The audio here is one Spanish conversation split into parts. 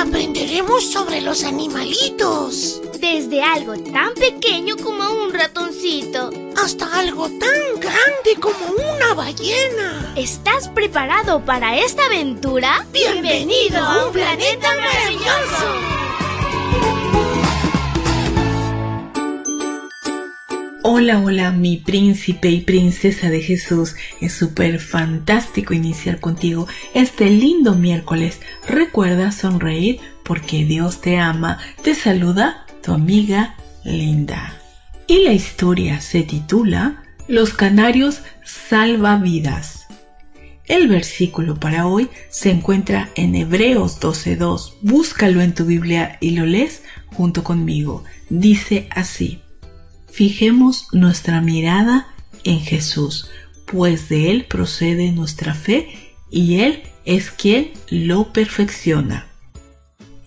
aprenderemos sobre los animalitos. Desde algo tan pequeño como un ratoncito. Hasta algo tan grande como una ballena. ¿Estás preparado para esta aventura? Bienvenido a un planeta maravilloso. Hola, hola, mi príncipe y princesa de Jesús. Es súper fantástico iniciar contigo este lindo miércoles. Recuerda sonreír porque Dios te ama. Te saluda tu amiga Linda. Y la historia se titula Los canarios salva vidas. El versículo para hoy se encuentra en Hebreos 12.2. Búscalo en tu Biblia y lo lees junto conmigo. Dice así. Fijemos nuestra mirada en Jesús, pues de Él procede nuestra fe y Él es quien lo perfecciona.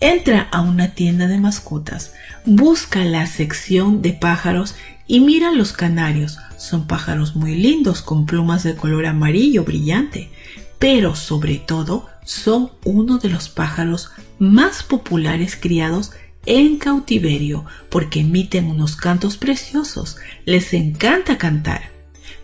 Entra a una tienda de mascotas, busca la sección de pájaros y mira los canarios. Son pájaros muy lindos con plumas de color amarillo brillante, pero sobre todo son uno de los pájaros más populares criados en cautiverio porque emiten unos cantos preciosos. Les encanta cantar.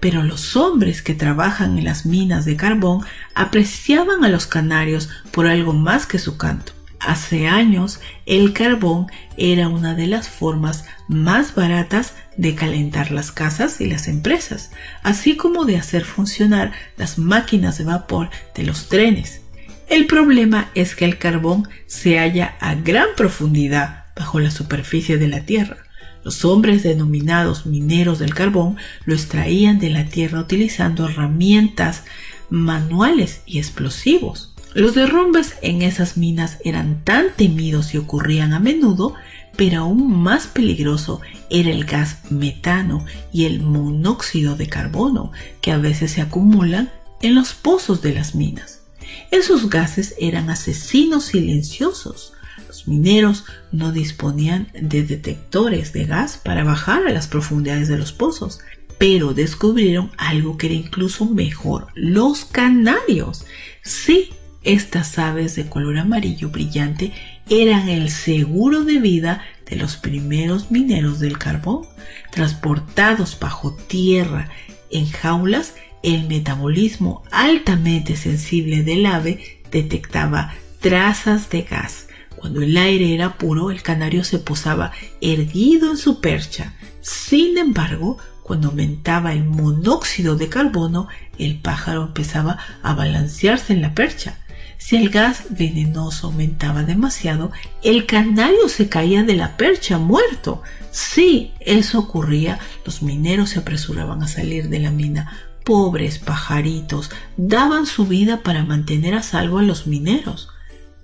Pero los hombres que trabajan en las minas de carbón apreciaban a los canarios por algo más que su canto. Hace años el carbón era una de las formas más baratas de calentar las casas y las empresas, así como de hacer funcionar las máquinas de vapor de los trenes. El problema es que el carbón se halla a gran profundidad bajo la superficie de la Tierra. Los hombres denominados mineros del carbón lo extraían de la Tierra utilizando herramientas manuales y explosivos. Los derrumbes en esas minas eran tan temidos y ocurrían a menudo, pero aún más peligroso era el gas metano y el monóxido de carbono, que a veces se acumulan en los pozos de las minas. Esos gases eran asesinos silenciosos. Los mineros no disponían de detectores de gas para bajar a las profundidades de los pozos, pero descubrieron algo que era incluso mejor, los canarios. Sí, estas aves de color amarillo brillante eran el seguro de vida de los primeros mineros del carbón, transportados bajo tierra en jaulas, el metabolismo altamente sensible del ave detectaba trazas de gas. Cuando el aire era puro, el canario se posaba erguido en su percha. Sin embargo, cuando aumentaba el monóxido de carbono, el pájaro empezaba a balancearse en la percha. Si el gas venenoso aumentaba demasiado, el canario se caía de la percha muerto. Si eso ocurría, los mineros se apresuraban a salir de la mina. Pobres pajaritos daban su vida para mantener a salvo a los mineros.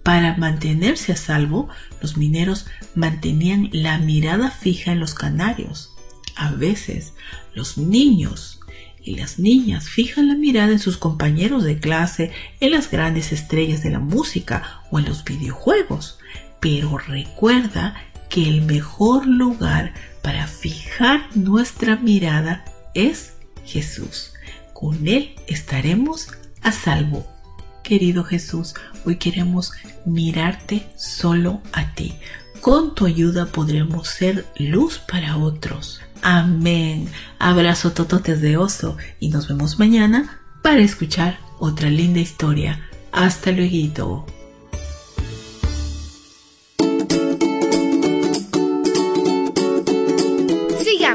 Para mantenerse a salvo, los mineros mantenían la mirada fija en los canarios. A veces, los niños y las niñas fijan la mirada en sus compañeros de clase, en las grandes estrellas de la música o en los videojuegos. Pero recuerda que el mejor lugar para fijar nuestra mirada es Jesús. Con Él estaremos a salvo. Querido Jesús, hoy queremos mirarte solo a ti. Con tu ayuda podremos ser luz para otros. Amén. Abrazo tototes de oso y nos vemos mañana para escuchar otra linda historia. Hasta luego.